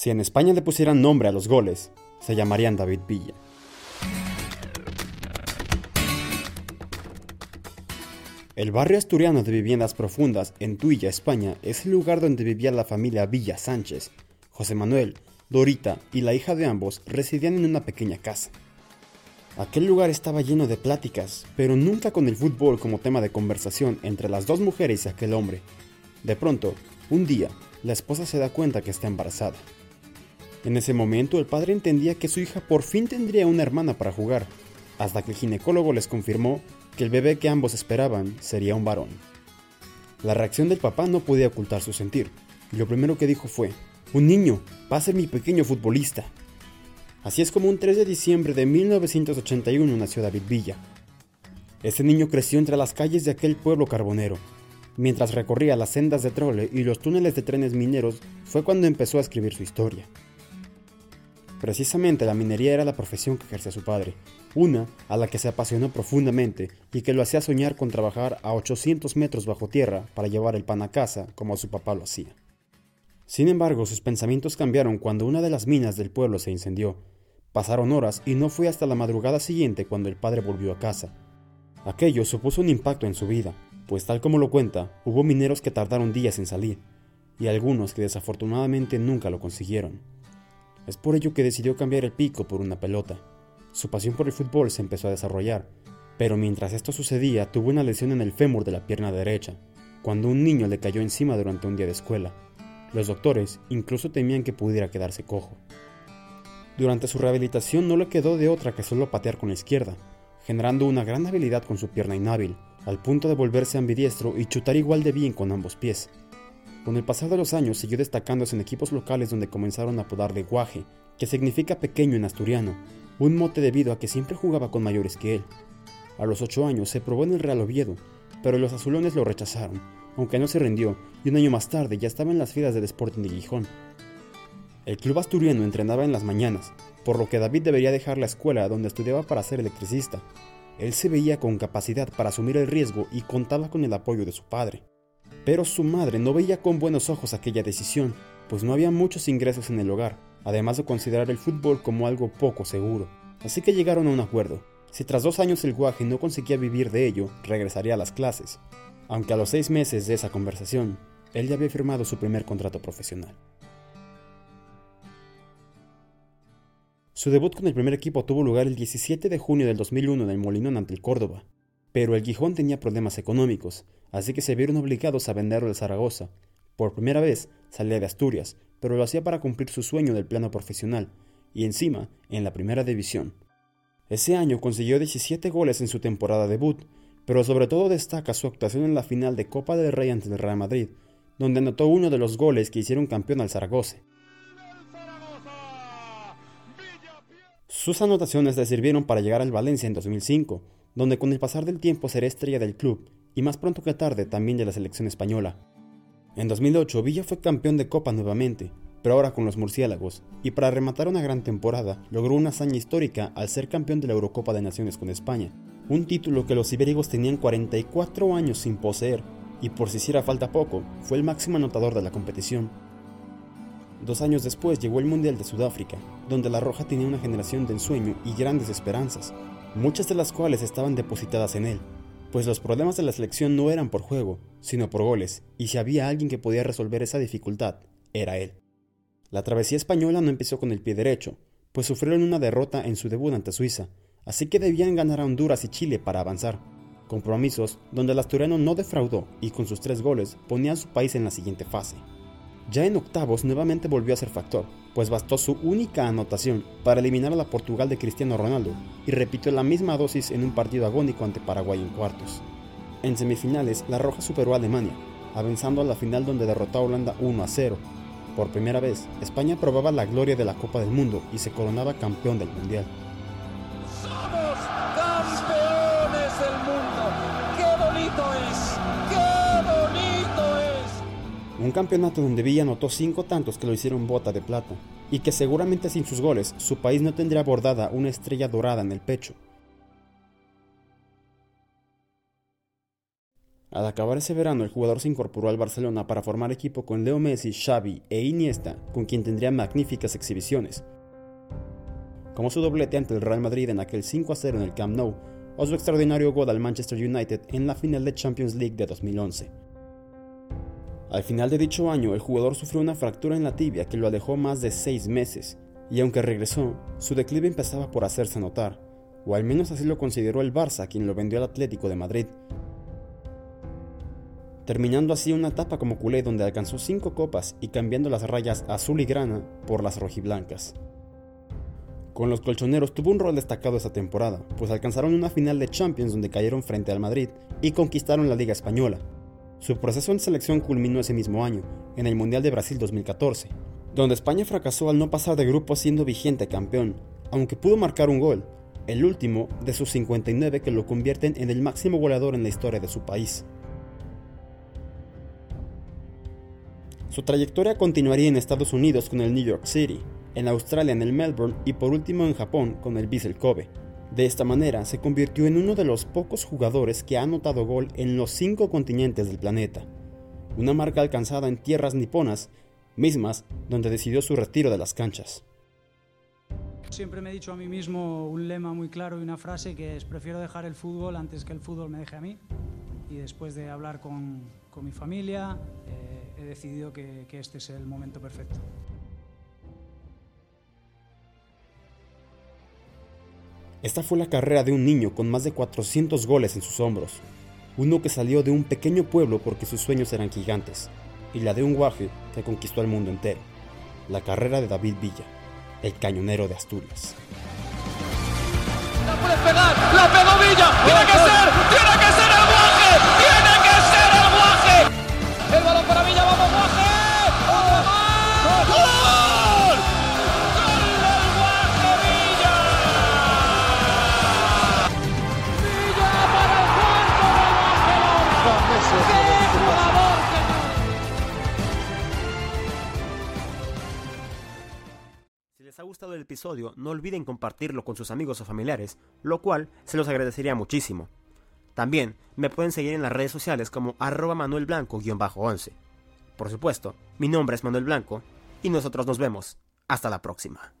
Si en España le pusieran nombre a los goles, se llamarían David Villa. El barrio asturiano de viviendas profundas en Tuilla, España, es el lugar donde vivía la familia Villa Sánchez. José Manuel, Dorita y la hija de ambos residían en una pequeña casa. Aquel lugar estaba lleno de pláticas, pero nunca con el fútbol como tema de conversación entre las dos mujeres y aquel hombre. De pronto, un día, la esposa se da cuenta que está embarazada. En ese momento el padre entendía que su hija por fin tendría una hermana para jugar, hasta que el ginecólogo les confirmó que el bebé que ambos esperaban sería un varón. La reacción del papá no podía ocultar su sentir, y lo primero que dijo fue, un niño, va a ser mi pequeño futbolista. Así es como un 3 de diciembre de 1981 nació David Villa. Ese niño creció entre las calles de aquel pueblo carbonero. Mientras recorría las sendas de trole y los túneles de trenes mineros fue cuando empezó a escribir su historia. Precisamente la minería era la profesión que ejercía su padre, una a la que se apasionó profundamente y que lo hacía soñar con trabajar a 800 metros bajo tierra para llevar el pan a casa como su papá lo hacía. Sin embargo, sus pensamientos cambiaron cuando una de las minas del pueblo se incendió. Pasaron horas y no fue hasta la madrugada siguiente cuando el padre volvió a casa. Aquello supuso un impacto en su vida, pues tal como lo cuenta, hubo mineros que tardaron días en salir, y algunos que desafortunadamente nunca lo consiguieron. Es por ello que decidió cambiar el pico por una pelota. Su pasión por el fútbol se empezó a desarrollar, pero mientras esto sucedía tuvo una lesión en el fémur de la pierna derecha, cuando un niño le cayó encima durante un día de escuela. Los doctores incluso temían que pudiera quedarse cojo. Durante su rehabilitación no le quedó de otra que solo patear con la izquierda, generando una gran habilidad con su pierna inhábil, al punto de volverse ambidiestro y chutar igual de bien con ambos pies. Con el pasar de los años siguió destacándose en equipos locales donde comenzaron a apodar de guaje, que significa pequeño en asturiano, un mote debido a que siempre jugaba con mayores que él. A los ocho años se probó en el Real Oviedo, pero los azulones lo rechazaron, aunque no se rindió, y un año más tarde ya estaba en las filas del Sporting de Gijón. El club asturiano entrenaba en las mañanas, por lo que David debería dejar la escuela donde estudiaba para ser electricista. Él se veía con capacidad para asumir el riesgo y contaba con el apoyo de su padre. Pero su madre no veía con buenos ojos aquella decisión, pues no había muchos ingresos en el hogar, además de considerar el fútbol como algo poco seguro. Así que llegaron a un acuerdo. Si tras dos años el guaje no conseguía vivir de ello, regresaría a las clases. Aunque a los seis meses de esa conversación, él ya había firmado su primer contrato profesional. Su debut con el primer equipo tuvo lugar el 17 de junio del 2001 en el Molinón ante el Córdoba, pero el Gijón tenía problemas económicos, así que se vieron obligados a venderlo al Zaragoza. Por primera vez salía de Asturias, pero lo hacía para cumplir su sueño del plano profesional, y encima en la primera división. Ese año consiguió 17 goles en su temporada debut, pero sobre todo destaca su actuación en la final de Copa del Rey ante el Real Madrid, donde anotó uno de los goles que hicieron campeón al Zaragoza. Sus anotaciones le sirvieron para llegar al Valencia en 2005, donde con el pasar del tiempo será estrella del club y más pronto que tarde también de la selección española. En 2008 Villa fue campeón de Copa nuevamente, pero ahora con los murciélagos, y para rematar una gran temporada logró una hazaña histórica al ser campeón de la Eurocopa de Naciones con España, un título que los ibéricos tenían 44 años sin poseer, y por si hiciera falta poco, fue el máximo anotador de la competición. Dos años después llegó el Mundial de Sudáfrica, donde la Roja tenía una generación de ensueño y grandes esperanzas, muchas de las cuales estaban depositadas en él, pues los problemas de la selección no eran por juego, sino por goles, y si había alguien que podía resolver esa dificultad, era él. La travesía española no empezó con el pie derecho, pues sufrieron una derrota en su debut ante Suiza, así que debían ganar a Honduras y Chile para avanzar, compromisos donde el asturiano no defraudó y con sus tres goles ponía a su país en la siguiente fase. Ya en octavos nuevamente volvió a ser factor, pues bastó su única anotación para eliminar a la Portugal de Cristiano Ronaldo y repitió la misma dosis en un partido agónico ante Paraguay en cuartos. En semifinales, la Roja superó a Alemania, avanzando a la final donde derrotó a Holanda 1 a 0. Por primera vez, España probaba la gloria de la Copa del Mundo y se coronaba campeón del Mundial. Un campeonato donde Villa anotó cinco tantos que lo hicieron bota de plata, y que seguramente sin sus goles su país no tendría bordada una estrella dorada en el pecho. Al acabar ese verano, el jugador se incorporó al Barcelona para formar equipo con Leo Messi, Xavi e Iniesta, con quien tendría magníficas exhibiciones. Como su doblete ante el Real Madrid en aquel 5-0 en el Camp Nou, o su extraordinario gol al Manchester United en la final de Champions League de 2011. Al final de dicho año, el jugador sufrió una fractura en la tibia que lo alejó más de seis meses, y aunque regresó, su declive empezaba por hacerse notar, o al menos así lo consideró el Barça, quien lo vendió al Atlético de Madrid, terminando así una etapa como culé donde alcanzó cinco copas y cambiando las rayas azul y grana por las rojiblancas. Con los colchoneros tuvo un rol destacado esa temporada, pues alcanzaron una final de Champions donde cayeron frente al Madrid y conquistaron la Liga Española. Su proceso en selección culminó ese mismo año, en el Mundial de Brasil 2014, donde España fracasó al no pasar de grupo siendo vigente campeón, aunque pudo marcar un gol, el último de sus 59 que lo convierten en el máximo goleador en la historia de su país. Su trayectoria continuaría en Estados Unidos con el New York City, en Australia en el Melbourne y por último en Japón con el Vissel Kobe. De esta manera se convirtió en uno de los pocos jugadores que ha anotado gol en los cinco continentes del planeta, una marca alcanzada en tierras niponas, mismas donde decidió su retiro de las canchas. Siempre me he dicho a mí mismo un lema muy claro y una frase que es prefiero dejar el fútbol antes que el fútbol me deje a mí. Y después de hablar con, con mi familia, eh, he decidido que, que este es el momento perfecto. Esta fue la carrera de un niño con más de 400 goles en sus hombros, uno que salió de un pequeño pueblo porque sus sueños eran gigantes, y la de un guaje que conquistó el mundo entero, la carrera de David Villa, el cañonero de Asturias. ¡La puede pegar! ¡La pegó Villa! ¡Tiene que ser! ¡Tiene les ha gustado el episodio, no olviden compartirlo con sus amigos o familiares, lo cual se los agradecería muchísimo. También me pueden seguir en las redes sociales como arroba manuelblanco-11. Por supuesto, mi nombre es Manuel Blanco y nosotros nos vemos. Hasta la próxima.